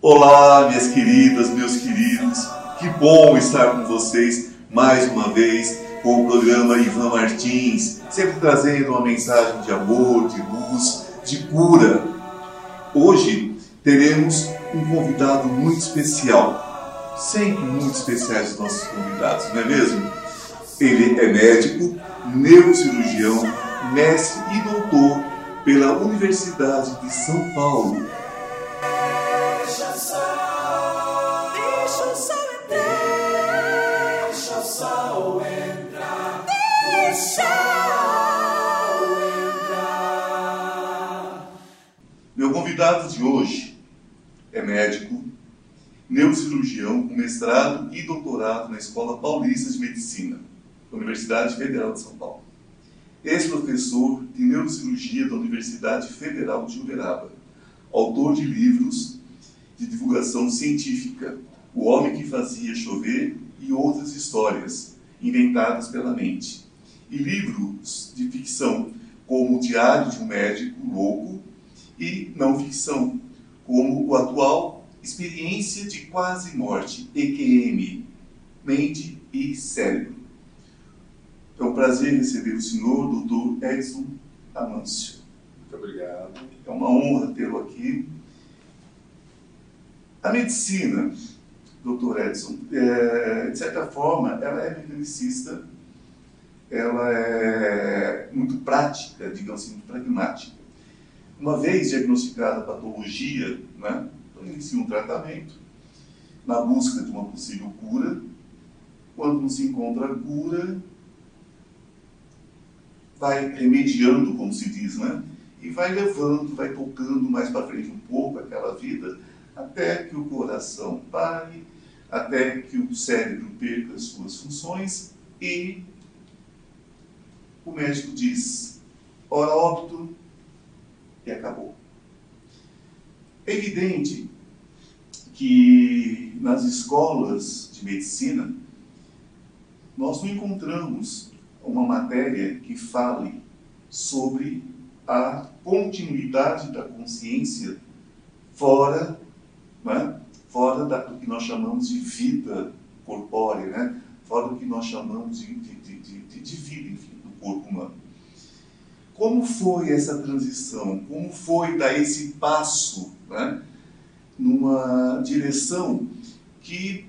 Olá, minhas queridas, meus queridos, que bom estar com vocês mais uma vez com o programa Ivan Martins, sempre trazendo uma mensagem de amor, de luz, de cura. Hoje teremos um convidado muito especial, sempre muito especiais os nossos convidados, não é mesmo? Ele é médico, neurocirurgião, mestre e doutor pela Universidade de São Paulo Meu convidado de hoje é médico, neurocirurgião com mestrado e doutorado na Escola Paulista de Medicina, da Universidade Federal de São Paulo. Ex-professor de neurocirurgia da Universidade Federal de Uberaba, autor de livros de divulgação científica, O Homem que Fazia Chover e outras histórias inventadas pela mente, e livros de ficção como O Diário de um Médico Louco e não ficção, como o atual Experiência de Quase Morte, EQM, Mente e Cérebro. É um prazer receber o senhor, Dr. Edson Amâncio. Muito obrigado. É uma honra tê-lo aqui. A medicina, Dr. Edson, é, de certa forma, ela é mecanicista, ela é muito prática, digamos assim, muito pragmática. Uma vez diagnosticada a patologia, né, então inicia um tratamento na busca de uma possível cura. Quando não se encontra cura, vai remediando, como se diz, né? E vai levando, vai tocando mais para frente um pouco aquela vida, até que o coração pare, até que o cérebro perca as suas funções e o médico diz: hora óbito e acabou. É evidente que nas escolas de medicina nós não encontramos uma matéria que fale sobre a continuidade da consciência fora, né? fora da, do que nós chamamos de vida corpórea, né? fora do que nós chamamos de, de, de, de, vida, enfim, do corpo humano. Como foi essa transição? Como foi dar esse passo né? numa direção que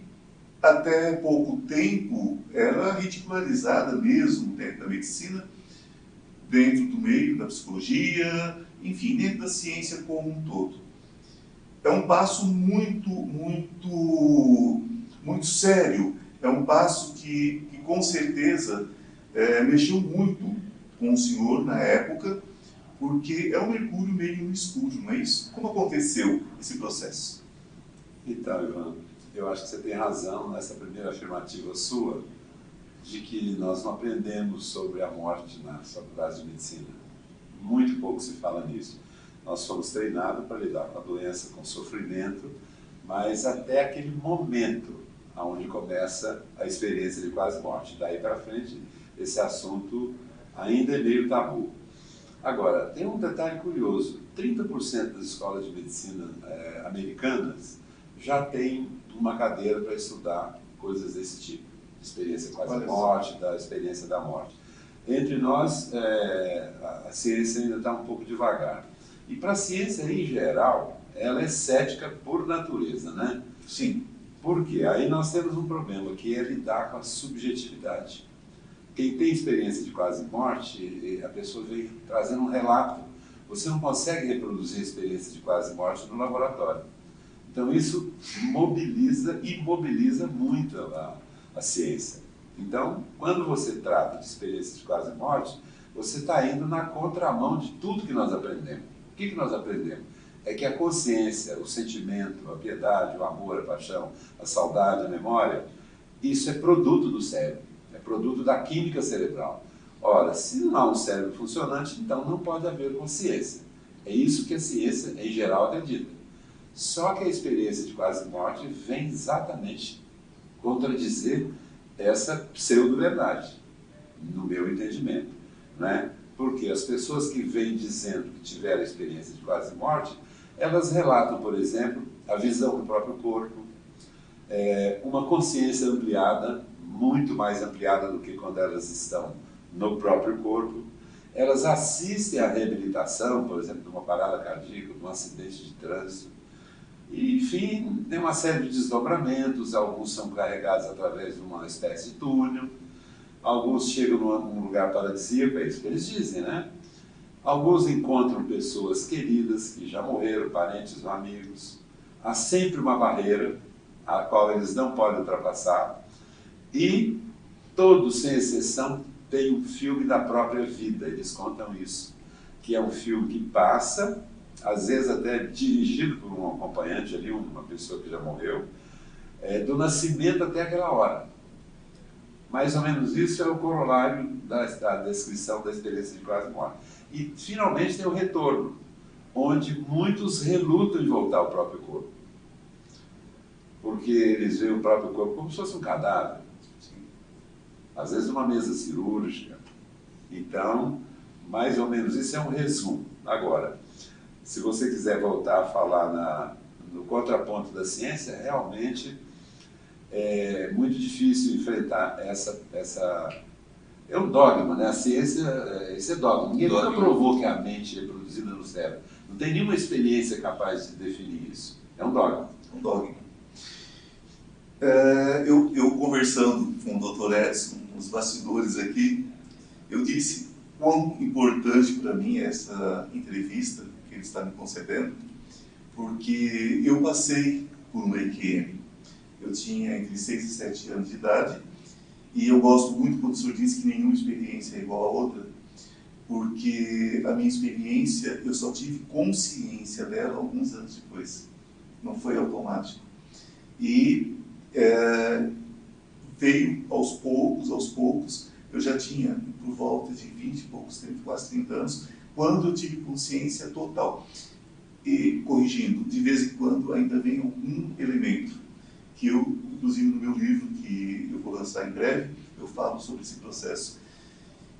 até pouco tempo era ridicularizada mesmo dentro da medicina, dentro do meio da psicologia, enfim, dentro da ciência como um todo. É um passo muito, muito, muito sério. É um passo que, que com certeza, é, mexeu muito com o senhor na época, porque é um mercúrio meio no escuro, não é isso? Como aconteceu esse processo? Então, Ivan, eu acho que você tem razão nessa primeira afirmativa sua, de que nós não aprendemos sobre a morte na faculdade de medicina. Muito pouco se fala nisso. Nós fomos treinados para lidar com a doença, com o sofrimento, mas até aquele momento onde começa a experiência de quase morte. Daí para frente, esse assunto ainda é meio tabu. Agora, tem um detalhe curioso: 30% das escolas de medicina eh, americanas já tem uma cadeira para estudar coisas desse tipo, experiência quase morte, da experiência da morte. Entre nós, é, a, a ciência ainda está um pouco devagar. E para a ciência em geral, ela é cética por natureza, né? Sim. Por quê? Aí nós temos um problema, que é lidar com a subjetividade. Quem tem experiência de quase morte, a pessoa vem trazendo um relato. Você não consegue reproduzir a experiência de quase morte no laboratório. Então isso mobiliza e mobiliza muito a, a ciência. Então, quando você trata de experiência de quase morte, você está indo na contramão de tudo que nós aprendemos. O que, que nós aprendemos? É que a consciência, o sentimento, a piedade, o amor, a paixão, a saudade, a memória, isso é produto do cérebro, é produto da química cerebral. Ora, se não há um cérebro funcionante, então não pode haver consciência. É isso que a ciência, em geral, acredita. Só que a experiência de quase morte vem exatamente contradizer essa pseudo-verdade, no meu entendimento. Né? Porque as pessoas que vêm dizendo que tiveram experiência de quase morte, elas relatam, por exemplo, a visão do próprio corpo, é, uma consciência ampliada, muito mais ampliada do que quando elas estão no próprio corpo. Elas assistem à reabilitação, por exemplo, de uma parada cardíaca, de um acidente de trânsito. E, enfim, tem uma série de desdobramentos, alguns são carregados através de uma espécie de túnel, alguns chegam num lugar paradisíaco, é isso que eles dizem, né? Alguns encontram pessoas queridas que já morreram, parentes ou amigos. Há sempre uma barreira a qual eles não podem ultrapassar. E todos, sem exceção, têm um filme da própria vida, eles contam isso, que é um filme que passa, às vezes até dirigido por um acompanhante ali, uma pessoa que já morreu, é, do nascimento até aquela hora. Mais ou menos isso é o corolário da, da descrição da experiência de quase morte. E finalmente tem o retorno, onde muitos relutam em voltar ao próprio corpo. Porque eles veem o próprio corpo como se fosse um cadáver. Às vezes uma mesa cirúrgica. Então, mais ou menos isso é um resumo. Agora, se você quiser voltar a falar na, no contraponto da ciência, realmente é muito difícil enfrentar essa, essa é um dogma, né? A ciência, é, isso é dogma. Ninguém dogma. nunca provou que a mente é produzida no cérebro. Não tem nenhuma experiência capaz de definir isso. É um dogma. Um dogma. É, eu, eu conversando com o Dr. Edson, nos bastidores aqui, eu disse quão importante para mim é essa entrevista que ele está me concedendo, porque eu passei por um EQM. Eu tinha entre 6 e 7 anos de idade e eu gosto muito quando o senhor diz que nenhuma experiência é igual a outra, porque a minha experiência, eu só tive consciência dela alguns anos depois. Não foi automático. E é, veio aos poucos, aos poucos. Eu já tinha por volta de 20 e poucos, quase 30 anos, quando eu tive consciência total. E, corrigindo, de vez em quando ainda vem algum elemento que eu, inclusive no meu livro, que eu vou lançar em breve, eu falo sobre esse processo.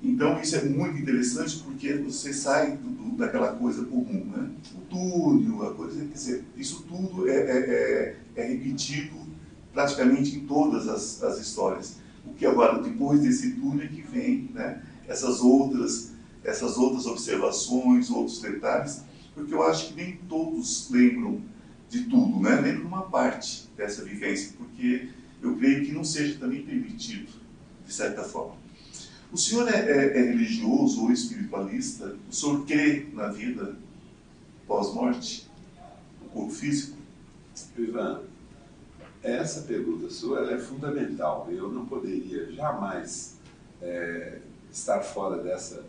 Então, isso é muito interessante porque você sai do, daquela coisa comum, né? O túnel, a coisa, quer dizer, isso tudo é, é, é, é repetido praticamente em todas as, as, histórias. O que agora, depois desse túnel, é que vem né? essas, outras, essas outras observações, outros detalhes, porque eu acho que nem todos lembram de tudo, né? lembram uma parte dessa vivência, porque eu creio que não seja também permitido, de certa forma. O senhor é, é, é religioso ou espiritualista? O senhor crê na vida pós-morte, no corpo físico? Ivan, essa pergunta sua é fundamental. Eu não poderia jamais é, estar fora dessa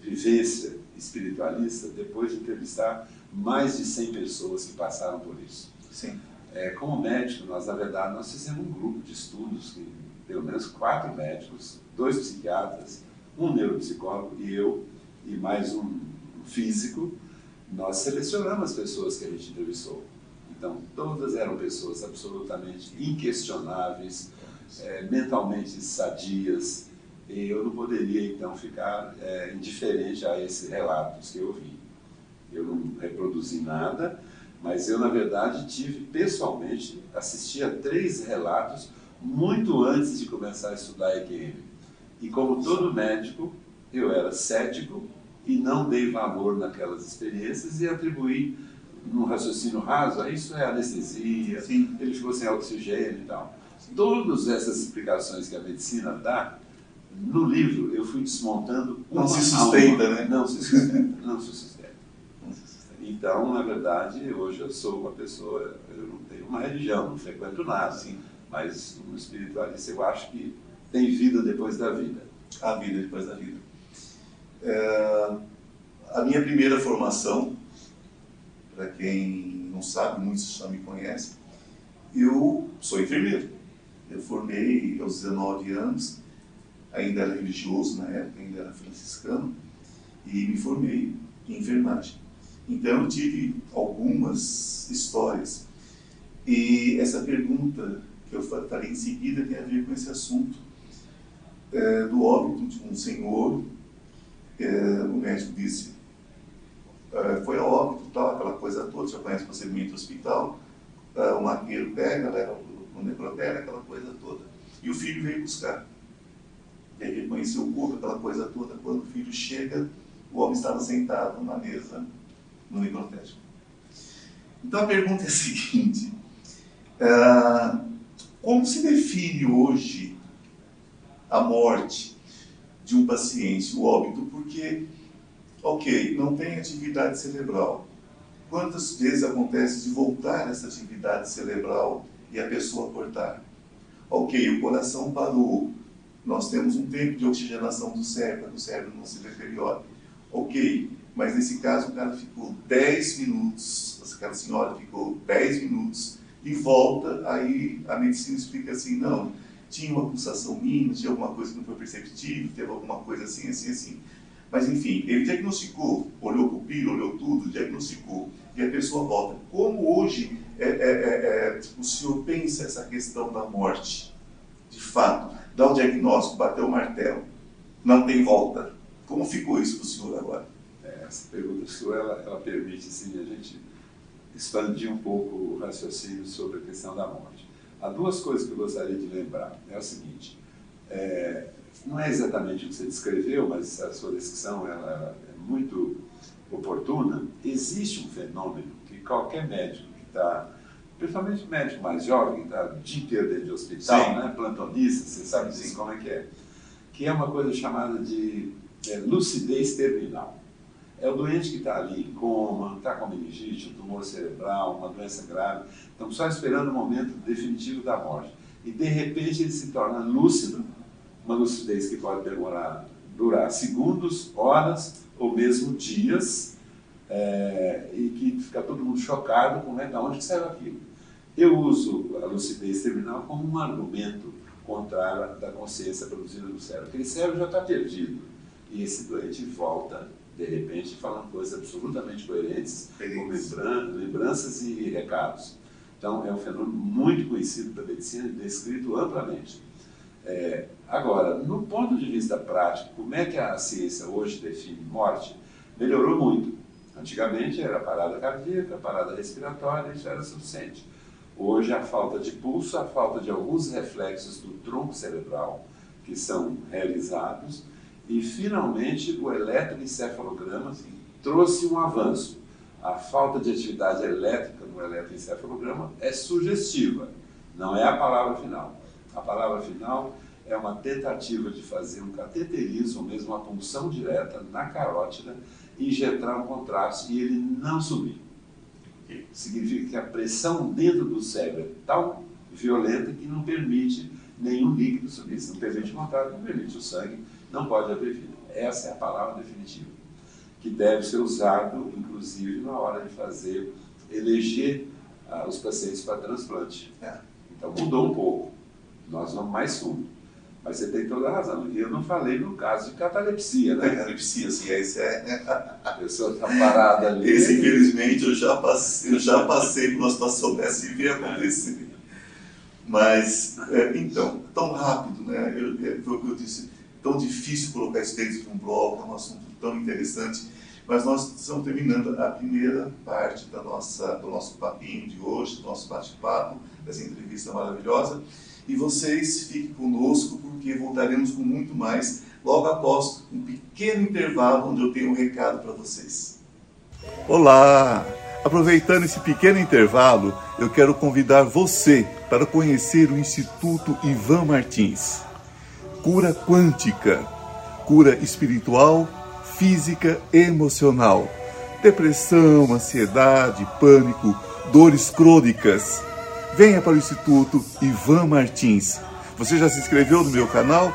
vivência espiritualista depois de entrevistar mais de 100 pessoas que passaram por isso. Sim. É, como médico, nós, na verdade, nós fizemos um grupo de estudos, que, pelo menos quatro médicos, dois psiquiatras, um neuropsicólogo e eu, e mais um físico, nós selecionamos as pessoas que a gente entrevistou. Então, todas eram pessoas absolutamente inquestionáveis, é, mentalmente sadias, e eu não poderia, então, ficar é, indiferente a esses relatos que eu vi. Eu não reproduzi nada, mas eu, na verdade, tive pessoalmente, assisti a três relatos muito antes de começar a estudar EQM. E como todo médico, eu era cético e não dei valor naquelas experiências e atribuí num raciocínio raso, isso é anestesia, Sim. ele ficou sem oxigênio e tal. Todas essas explicações que a medicina dá, no livro eu fui desmontando uma Não se sustenta, né? Não se sustenta, não se sustenta. Então, na verdade, hoje eu sou uma pessoa, eu não tenho uma religião, não frequento nada, Sim. mas um espiritualista eu acho que tem vida depois da vida. A vida depois da vida. É, a minha primeira formação, para quem não sabe, muitos já me conhecem, eu sou enfermeiro. Eu formei aos 19 anos, ainda era religioso na época, ainda era franciscano, e me formei em enfermagem. Então eu tive algumas histórias. E essa pergunta que eu farei em seguida tem a ver com esse assunto é, do óbito de um senhor. É, o médico disse, é, foi a óbito, tal, aquela coisa toda, já conhece o procedimento do hospital. uh, o maqueiro pega, leva o necrotério, aquela coisa toda. E o filho veio buscar. Ele reconheceu o corpo, aquela coisa toda. Quando o filho chega, o homem estava sentado na mesa no necrotério. Então a pergunta é a seguinte: uh, como se define hoje a morte de um paciente, o óbito? Porque, ok, não tem atividade cerebral. Quantas vezes acontece de voltar essa atividade cerebral e a pessoa cortar? Ok, o coração parou. Nós temos um tempo de oxigenação do cérebro, o cérebro não se deteriore. Ok, mas nesse caso o cara ficou 10 minutos, aquela senhora ficou 10 minutos e volta, aí a medicina explica assim, não, tinha uma pulsação mínima, tinha alguma coisa que não foi perceptível, teve alguma coisa assim, assim, assim. Mas enfim, ele diagnosticou, olhou o pupilo, olhou tudo, diagnosticou, e a pessoa volta. Como hoje é, é, é, é o senhor pensa essa questão da morte? De fato, dá o diagnóstico, bateu o martelo, não tem volta. Como ficou isso para o senhor agora? É, essa pergunta sua, ela, ela permite assim, a gente expandir um pouco o raciocínio sobre a questão da morte. Há duas coisas que eu gostaria de lembrar. É o seguinte, é, não é exatamente o que você descreveu, mas a sua descrição ela é muito oportuna. Existe um fenômeno que qualquer médico que está, principalmente médico mais jovem, que está o dia inteiro dentro de hospital, né, plantonista, você sabe disso como é que é, que é uma coisa chamada de é, lucidez terminal. É o doente que está ali em coma, está com meningite, um tumor cerebral, uma doença grave. Estamos só esperando o momento definitivo da morte. E de repente ele se torna lúcido, uma lucidez que pode demorar, durar segundos, horas ou mesmo dias, é, e que fica todo mundo chocado com né, de onde que saiu aquilo. Eu uso a lucidez terminal como um argumento contrário da consciência produzida no cérebro. Aquele cérebro já está perdido e esse doente volta de repente falando coisas absolutamente coerentes, com lembranças e recados. Então, é um fenômeno muito conhecido da medicina e descrito amplamente. É, agora, no ponto de vista prático, como é que a ciência hoje define morte? Melhorou muito. Antigamente era parada cardíaca, parada respiratória, isso era suficiente. Hoje a falta de pulso, a falta de alguns reflexos do tronco cerebral que são realizados e, finalmente, o eletroencefalograma trouxe um avanço. A falta de atividade elétrica no eletroencefalograma é sugestiva, não é a palavra final. A palavra final é uma tentativa de fazer um cateterismo, ou mesmo uma punção direta na carótida, injetar um contraste e ele não subir. Significa que a pressão dentro do cérebro é tão violenta que não permite nenhum líquido subir. Se não permite o contato, não permite o sangue não pode haver vida. Essa é a palavra definitiva, que deve ser usado, inclusive, na hora de fazer, eleger ah, os pacientes para transplante. É. Então mudou um pouco. Nós vamos mais fundo. Mas você tem toda a razão. E eu não falei no caso de catalepsia, né? Catalepsia, sim, esse é. A pessoa está parada ali. Esse, infelizmente, eu já passei, eu já passei por uma situação dessa e vi acontecer. Mas, é, então, tão rápido, né? Eu, é, foi o que eu disse tão difícil colocar isso dentro de um bloco, é um assunto tão interessante. Mas nós estamos terminando a primeira parte da nossa, do nosso papinho de hoje, do nosso bate-papo, dessa entrevista maravilhosa. E vocês fiquem conosco, porque voltaremos com muito mais logo após um pequeno intervalo, onde eu tenho um recado para vocês. Olá! Aproveitando esse pequeno intervalo, eu quero convidar você para conhecer o Instituto Ivan Martins cura quântica, cura espiritual, física e emocional, depressão, ansiedade, pânico, dores crônicas. Venha para o Instituto Ivan Martins. Você já se inscreveu no meu canal?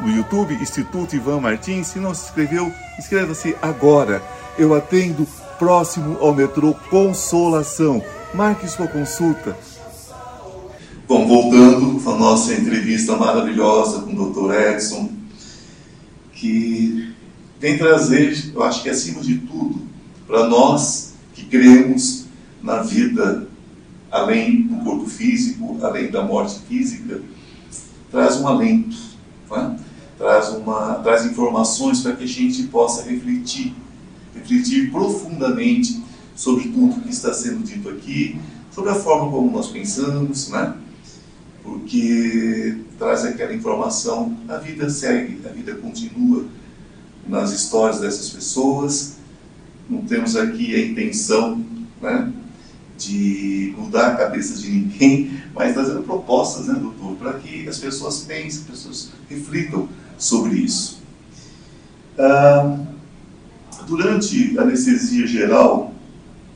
No YouTube, Instituto Ivan Martins. Se não se inscreveu, inscreva-se agora. Eu atendo próximo ao metrô Consolação. Marque sua consulta Bom, voltando a nossa entrevista maravilhosa com o Dr. Edson, que vem trazer, eu acho que acima de tudo, para nós que cremos na vida além do corpo físico, além da morte física, traz um alento, é? traz, uma, traz informações para que a gente possa refletir, refletir profundamente sobre tudo que está sendo dito aqui, sobre a forma como nós pensamos, né? porque traz aquela informação, a vida segue, a vida continua nas histórias dessas pessoas. Não temos aqui a intenção né, de mudar a cabeça de ninguém, mas trazendo propostas, né, doutor, para que as pessoas pensem, as pessoas reflitam sobre isso. Ah, durante a anestesia geral,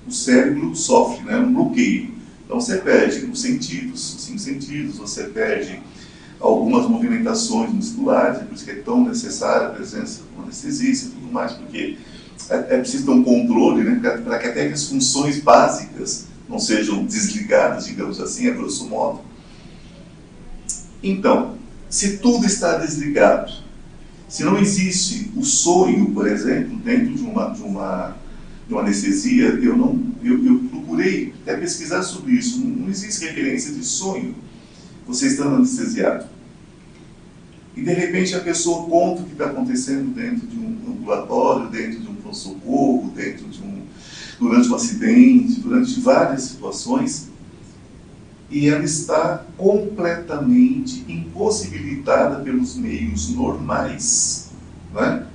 o cérebro sofre né, um bloqueio. Então você perde os sentidos, os cinco sentidos, você perde algumas movimentações musculares, por isso que é tão necessária a presença do anestesista e tudo mais, porque é, é preciso ter um controle né, para que até as funções básicas não sejam desligadas, digamos assim, a grosso modo. Então, se tudo está desligado, se não existe o sonho, por exemplo, dentro de uma, de uma, de uma anestesia, eu, não, eu, eu procurei até pesquisar sobre isso, não, não existe referência de sonho você estando anestesiado. E de repente a pessoa conta o que está acontecendo dentro de um ambulatório, dentro de um socorro, dentro de durante um acidente, durante várias situações, e ela está completamente impossibilitada pelos meios normais né,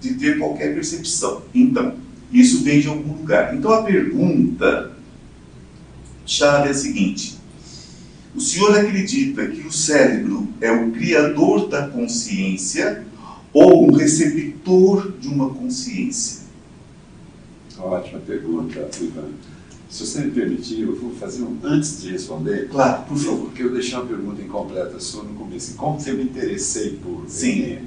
de ter qualquer percepção. Então, isso vem de algum lugar. Então a pergunta chave é a seguinte: o senhor acredita que o cérebro é o criador da consciência ou um receptor de uma consciência? Ótima pergunta, Ivan. Se você me permitir, eu vou fazer um antes de responder. Claro, por favor. Porque eu deixei uma pergunta incompleta sua no começo. Como que eu me interessei por Sim.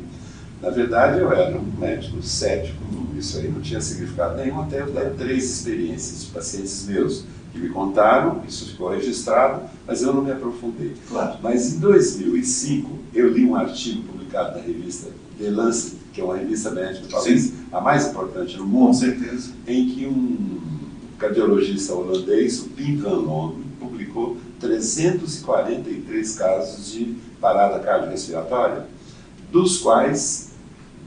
Na verdade, eu era um médico cético, isso aí não tinha significado nenhum, até eu dar três experiências de pacientes meus que me contaram, isso ficou registrado, mas eu não me aprofundei. Claro. Mas em 2005, eu li um artigo publicado na revista The Lancet, que é uma revista médica, talvez a mais importante no Com mundo, certeza. em que um cardiologista holandês, o Pim Van Loon, publicou 343 casos de parada cardiorrespiratória, dos quais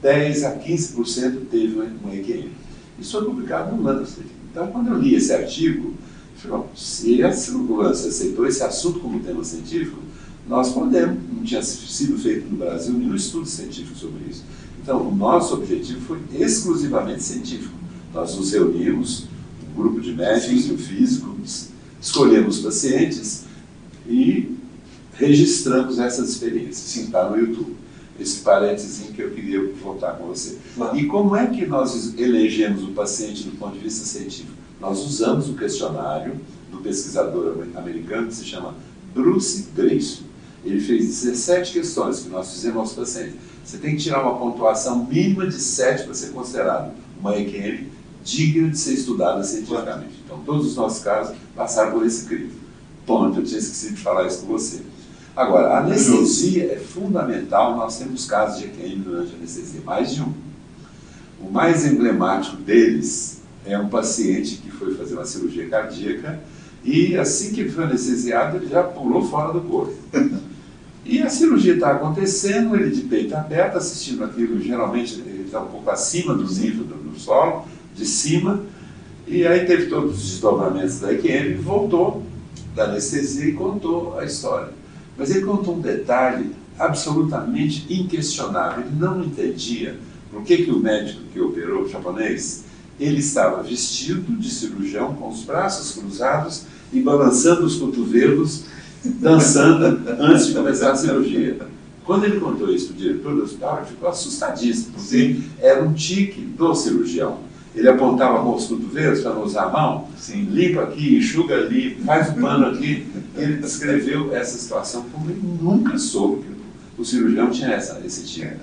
10 a 15% teve um EQM. Isso foi publicado no Lancet. Então, quando eu li esse artigo, eu falei, "Bom, se o Lancet aceitou esse assunto como tema científico, nós podemos. Não tinha sido feito no Brasil nenhum estudo científico sobre isso. Então, o nosso objetivo foi exclusivamente científico. Nós nos reunimos, um grupo de médicos e um físico, es- escolhemos pacientes e registramos essas experiências. Sim, está no YouTube. Esse parênteses que eu queria voltar com você. Claro. E como é que nós elegemos o paciente do ponto de vista científico? Nós usamos o questionário do pesquisador americano que se chama Bruce Grayson. Ele fez 17 questões que nós fizemos aos pacientes. Você tem que tirar uma pontuação mínima de 7 para ser considerado uma EQM digna de ser estudada cientificamente. Então, todos os nossos casos passaram por esse crivo. Ponto, eu tinha esquecido de falar isso com você. Agora, a anestesia é fundamental, nós temos casos de EQM durante a anestesia, mais de um. O mais emblemático deles é um paciente que foi fazer uma cirurgia cardíaca e assim que ele foi anestesiado, ele já pulou fora do corpo. E a cirurgia está acontecendo, ele de peito aberto, assistindo aquilo, geralmente ele está um pouco acima do nível do, do solo, de cima, e aí teve todos os desdobramentos da EQM, voltou da anestesia e contou a história. Mas ele contou um detalhe absolutamente inquestionável. Ele não entendia por que, que o médico que operou, o japonês, ele estava vestido de cirurgião, com os braços cruzados e balançando os cotovelos, dançando antes de começar a cirurgia. Quando ele contou isso para o diretor do hospital, ele ficou assustadíssimo, porque era um tique do cirurgião. Ele apontava com os cotovelos para não usar a mão, Sim. limpa aqui, enxuga ali, faz o pano aqui. Ele descreveu essa situação como ele nunca soube que o cirurgião tinha essa, esse tipo.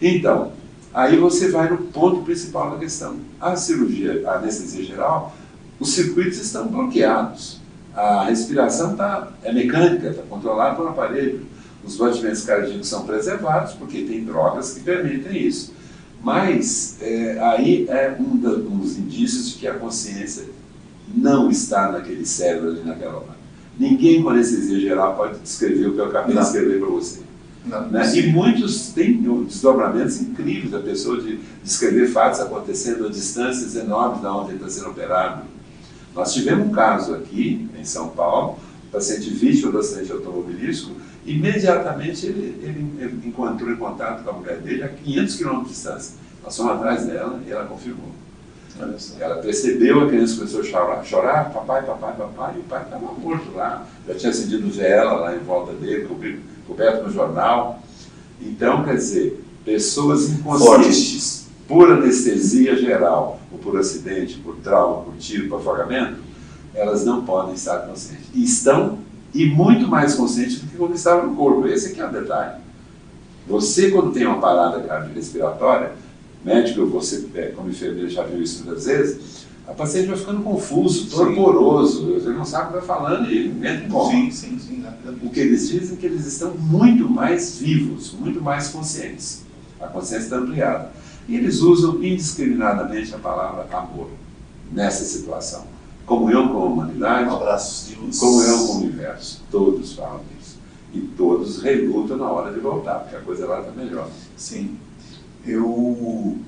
Então, aí você vai no ponto principal da questão. A cirurgia, a anestesia geral, os circuitos estão bloqueados. A respiração tá, é mecânica, está controlada por um aparelho. Os batimentos cardíacos são preservados, porque tem drogas que permitem isso. Mas é, aí é um, da- um dos indícios de que a consciência não está naquele cérebro ali naquela hora. Ninguém com anestesia geral pode descrever o que eu acabei Não. de escrever para você. Não, Né? E muitos têm desdobramentos incríveis da pessoa de descrever fatos acontecendo a distâncias enormes da onde ele está sendo operado. Nós tivemos um caso aqui, em São Paulo, paciente vítima do acidente automobilístico, imediatamente ele, ele, encontrou em contato com a mulher dele a 500 quilômetros de distância. Nós fomos atrás dela e ela confirmou. Ela percebeu, a criança começou a chorar, chorar, papai, papai, papai, e o pai estava morto lá. Já tinha acendido vela lá em volta dele, coberto no jornal. Então, quer dizer, pessoas inconscientes, por anestesia geral, ou por acidente, por trauma, por tiro, por afogamento, elas não podem estar conscientes. E estão, e muito mais conscientes do que quando estavam no corpo. Esse aqui é o detalhe. Você, quando tem uma parada cardiorrespiratória, médico, você é, como enfermeiro já viu isso muitas vezes, a paciente vai ficando confuso, torporoso, ele não sabe o que está falando e entra em coma. Sim, sim, sim. O que eles dizem é que eles estão muito mais vivos, muito mais conscientes. A consciência está ampliada. E eles usam indiscriminadamente a palavra amor nessa situação. Comunhão com a humanidade, Um comunhão com o universo. Todos falam isso. E todos relutam na hora de voltar, porque a coisa lá está melhor. Sim. Eu.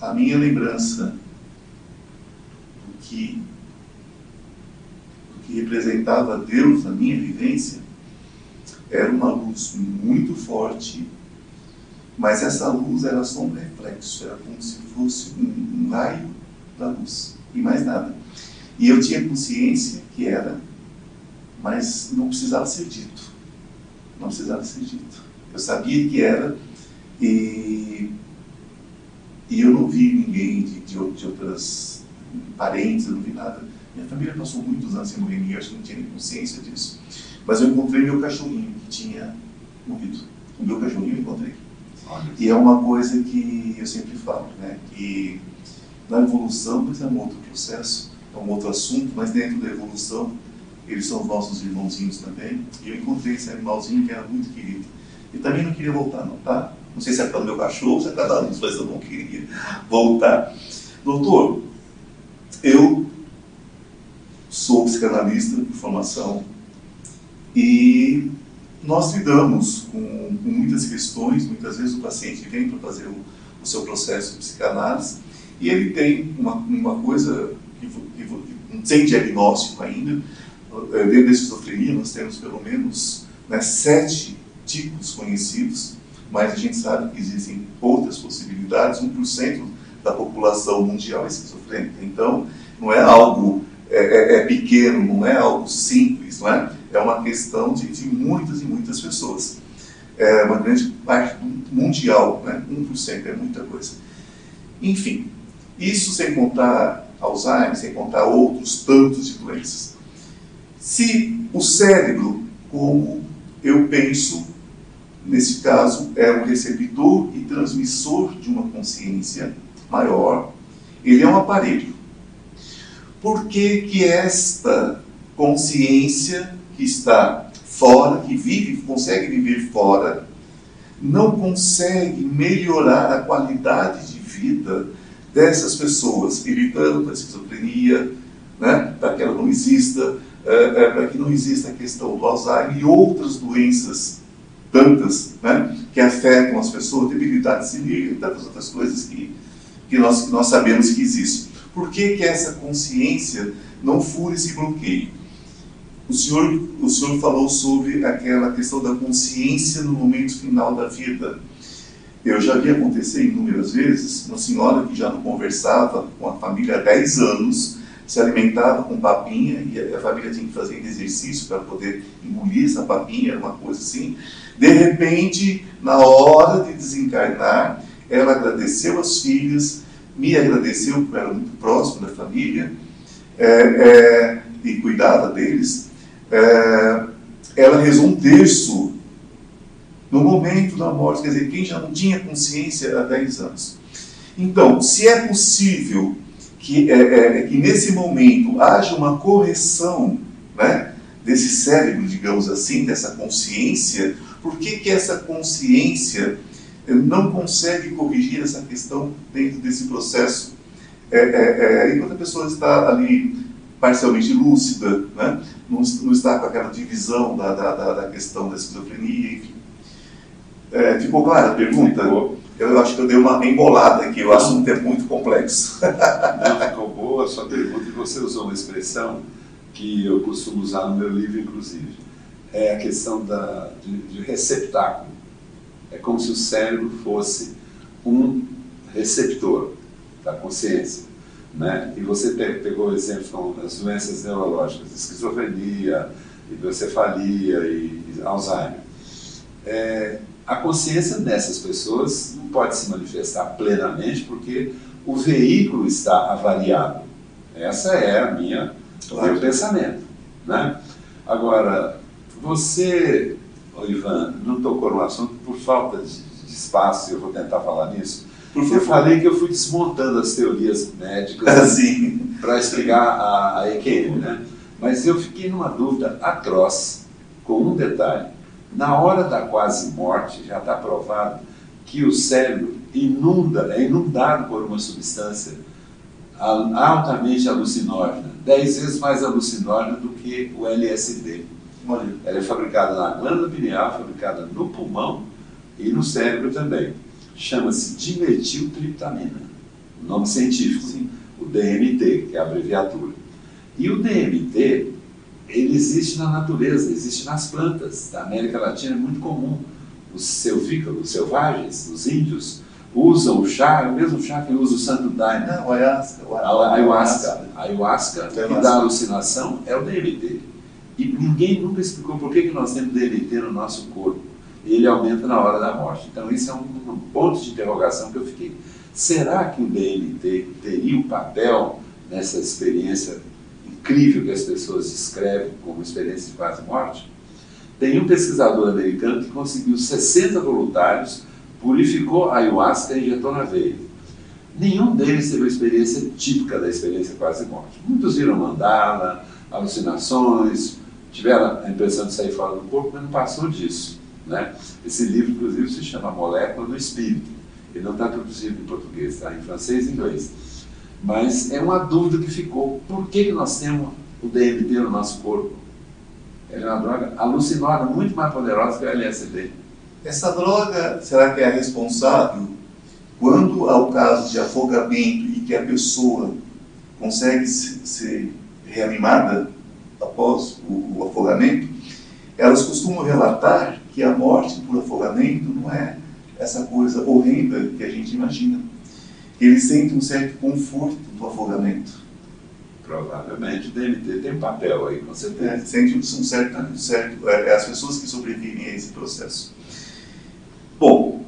A minha lembrança do que, do que representava Deus na minha vivência era uma luz muito forte, mas essa luz era só um reflexo, era como se fosse um, um raio da luz e mais nada. E eu tinha consciência que era, mas não precisava ser dito. Não precisava ser dito. Eu sabia que era, e, e eu não vi ninguém de, de, de outras parentes, eu não vi nada. Minha família passou muitos anos sem morrer ninguém, acho que não tinha nem consciência disso. Mas eu encontrei meu cachorrinho que tinha morrido. O meu cachorrinho eu encontrei. E é uma coisa que eu sempre falo, né? Que na evolução, mas é um outro processo, é um outro assunto, mas dentro da evolução, eles são os nossos irmãozinhos também. E eu encontrei esse animalzinho que era muito querido. E também não queria voltar, não, tá? Não sei se é para o meu cachorro ou se é para dar luz, mas eu não queria voltar. Doutor, eu sou psicanalista de formação e nós lidamos com, com muitas questões. Muitas vezes o paciente vem para fazer o, o seu processo de psicanálise e ele tem uma, uma coisa que, que, que não tem diagnóstico ainda. Eh, Dentro da esquizofrenia nós temos pelo menos né, sete tipos conhecidos, mas a gente sabe que existem outras possibilidades. 1% da população mundial é esquizofrênica. Então, não é algo é, é- é pequeno, não é algo simples, não é? É uma questão de, de muitas e muitas pessoas. É uma grande parte mundial, né? 1% é muita coisa. Enfim, isso sem contar Alzheimer, sem contar outros tantos de doenças. Se o cérebro, como eu penso, nesse caso, é um recebedor e transmissor de uma consciência maior, ele é um aparelho. Por que, que esta consciência que está fora, que vive, consegue viver fora, não consegue melhorar a qualidade de vida dessas pessoas, evitando a esquizofrenia, né, para que ela não exista, eh, eh, para que não exista a questão do Alzheimer e outras doenças tantas né, que afetam as pessoas, debilidade senil e tantas outras coisas que, que, nós, que nós sabemos que existem. Por que, que essa consciência não fura esse bloqueio? O senhor, o senhor falou sobre aquela questão da consciência no momento final da vida. Eu já vi acontecer inúmeras vezes, uma senhora que já não conversava com a família há 10 anos, se alimentava com papinha e a, família tinha que fazer exercício para poder engolir essa papinha, uma coisa assim. De repente, na hora de desencarnar, ela agradeceu as filhas, me agradeceu, porque era muito próximo da família, é, é, e cuidava deles. É, ela rezou um terço no momento da morte, quer dizer, quem já não tinha consciência há 10 anos. Então, se é possível que, é, é, que nesse momento haja uma correção né, desse cérebro, digamos assim, dessa consciência, por que, que essa consciência não consegue corrigir essa questão dentro desse processo? É, é, é, enquanto a pessoa está ali parcialmente lúcida, né, não, não está com aquela divisão da, da, da, questão da esquizofrenia, enfim. É, ficou clara a pergunta? Ficou. Eu acho que eu dei uma embolada aqui, o assunto é muito complexo. Não ficou boa. boa a sua pergunta e você usou uma expressão que eu costumo usar no meu livro, inclusive. É a questão da, de, de receptáculo. É como se o cérebro fosse um receptor da consciência. Né? E você pegou exemplos como as doenças neurológicas, esquizofrenia, hidrocefalia e, e Alzheimer. É, a consciência nessas pessoas não pode se manifestar plenamente porque o veículo está avariado. Essa é a minha claro. meu pensamento, né? Agora, você, Ivan, não tocou no assunto por falta de, de espaço. Eu vou tentar falar nisso. Eu falei que eu fui desmontando as teorias médicas para explicar a, a EQM, né? Mas eu fiquei numa dúvida atroz com um detalhe. Na hora da quase morte, já está provado que o cérebro inunda, é inundado por uma substância altamente alucinógena, dez vezes mais alucinógena do que o LSD. Ela é fabricada na glândula pineal, fabricada no pulmão e no cérebro também. Chama-se dimetiltriptamina, o nome científico, Sim. o DMT, que é a abreviatura. E o DMT, ele existe na natureza, existe nas plantas. Da América Latina é muito comum. Os selvícolas, selvagens, os índios, usam o chá, é o mesmo chá que usa o santo daime. Não, ayahuasca. A ayahuasca, a ayahuasca que dá alucinação é o DMT. E ninguém nunca explicou por que, que nós temos DMT no nosso corpo. Ele aumenta na hora da morte. Então, isso é um, um ponto de interrogação que eu fiquei. Será que o DMT teria um papel nessa experiência incrível que as pessoas descrevem como experiência de quase morte? Tem um pesquisador americano que conseguiu 60 voluntários purificou a ayahuasca e injetou na veia. Nenhum deles teve a experiência típica da experiência quase morte. Muitos viram mandala, alucinações, tiveram a impressão de sair fora do corpo, mas não passou disso. Né? Esse livro, inclusive, se chama Molécula do Espírito. Ele não está traduzido em português, está em francês e inglês. Mas é uma dúvida que ficou. Por que, que nós temos o DMT no nosso corpo? É uma droga alucinógena muito mais poderosa que o LSD. Essa droga, será que é responsável quando há o caso de afogamento e que a pessoa consegue ser reanimada após o, o afogamento? Elas costumam relatar que a morte por afogamento não é essa coisa horrenda que a gente imagina. Eles sentem um certo conforto do afogamento. Provavelmente o DMT tem papel aí, com certeza. É, sente um certo, um certo é, é, as pessoas que sobrevivem a esse processo. Bom,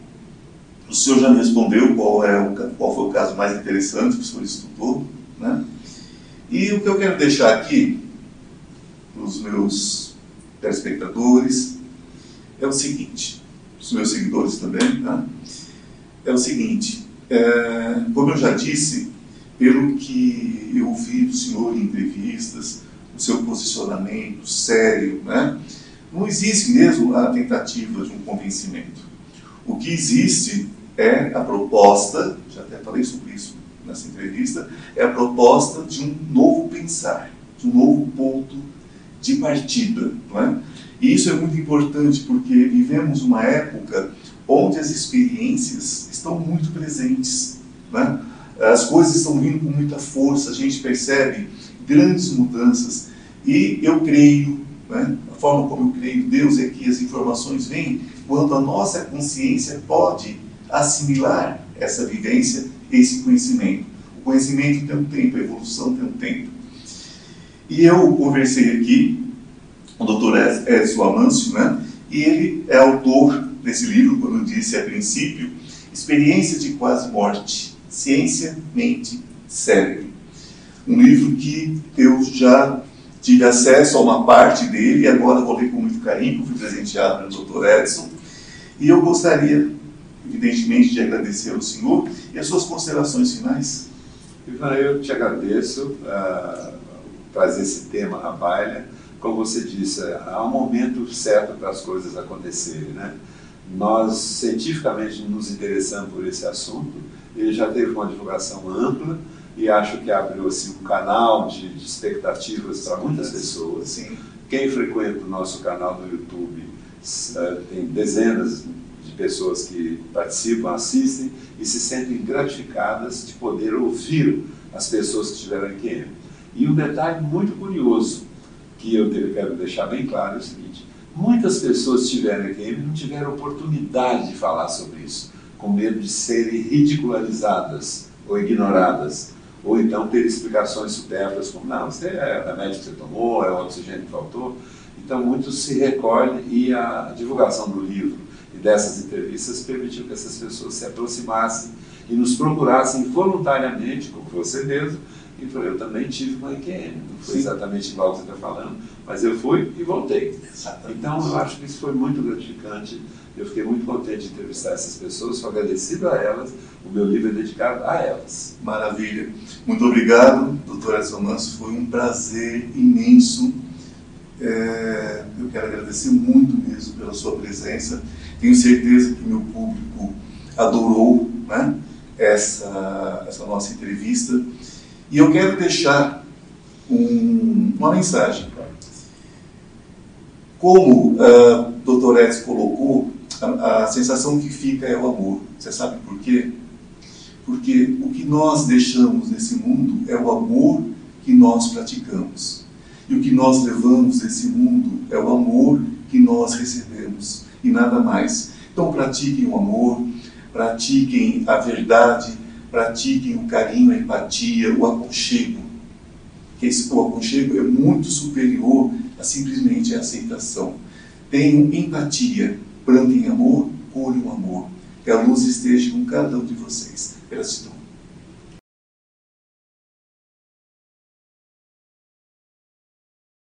o senhor já me respondeu qual, é o, qual foi o caso mais interessante que o senhor estudou, né? E o que eu quero deixar aqui para os meus telespectadores é o seguinte, os meus seguidores também, tá? É o seguinte, é, como eu já disse, pelo que eu ouvi do senhor em entrevistas, o seu posicionamento sério, né? Não existe mesmo a tentativa de um convencimento. O que existe é a proposta, já até falei sobre isso nessa entrevista, é a proposta de um novo pensar, de um novo ponto de partida. Não é? E isso é muito importante porque vivemos uma época onde as experiências estão muito presentes. É? As coisas estão vindo com muita força, a gente percebe grandes mudanças. E eu creio, é? a forma como eu creio Deus é que as informações vêm quando a nossa consciência pode assimilar essa vivência, esse conhecimento. O conhecimento tem um tempo, a evolução tem um tempo. E eu conversei aqui o Dr. Edson Amâncio, né? e ele é autor desse livro, como eu disse a princípio, Experiência de Quase Morte, Ciência, Mente, Cérebro. Um livro que eu já tive acesso a uma parte dele e agora vou ler com muito carinho, fui presenteado pelo Dr. Edson. E eu gostaria, evidentemente, de agradecer ao senhor e as suas considerações finais. Ivan, eu te agradeço uh, trazer esse tema à baila. Como você disse, há um momento certo para as coisas acontecerem. Né? Nós, cientificamente, nos interessamos por esse assunto. Ele já teve uma divulgação ampla e acho que abriu assim, um canal de, de expectativas para muitas pessoas. Sim. Quem frequenta o nosso canal no YouTube é, tem dezenas de pessoas que participam, assistem e se sentem gratificadas de poder ouvir as pessoas que tiveram QM. E um detalhe muito curioso, que eu quero deixar bem claro, é o seguinte: muitas pessoas tiveram QM não tiveram oportunidade de falar sobre isso, com medo de serem ridicularizadas ou ignoradas ou então ter explicações supérfluas, como, não, você é o remédio que você tomou, é o oxigênio que faltou. Então, muito se recolhe e a divulgação do livro e dessas entrevistas permitiu que essas pessoas se aproximassem e nos procurassem voluntariamente, como você mesmo, e falou, eu também tive uma IQM, não foi Sim. exatamente igual que você está falando, mas eu fui e voltei. Exatamente. Então, eu acho que isso foi muito gratificante, eu fiquei muito contente de entrevistar essas pessoas, sou agradecido a elas, o meu livro é dedicado a elas. Maravilha. Muito obrigado, doutor Edson Manso, foi um prazer imenso. É, eu quero agradecer muito mesmo pela sua presença. Tenho certeza que meu público adorou né, essa, essa nossa entrevista. E eu quero deixar um, uma mensagem. Como uh, o Dr. Edson colocou, a, a sensação que fica é o amor. Você sabe por quê? Porque o que nós deixamos nesse mundo é o amor que nós praticamos. E o que nós levamos nesse mundo é o amor que nós recebemos e nada mais. Então pratiquem o amor, pratiquem a verdade, pratiquem o carinho, a empatia, o aconchego. Que esse, o aconchego é muito superior a simplesmente a aceitação. Tenham empatia, plantem amor, colhem amor. Que a luz esteja com cada um de vocês. Gratidão.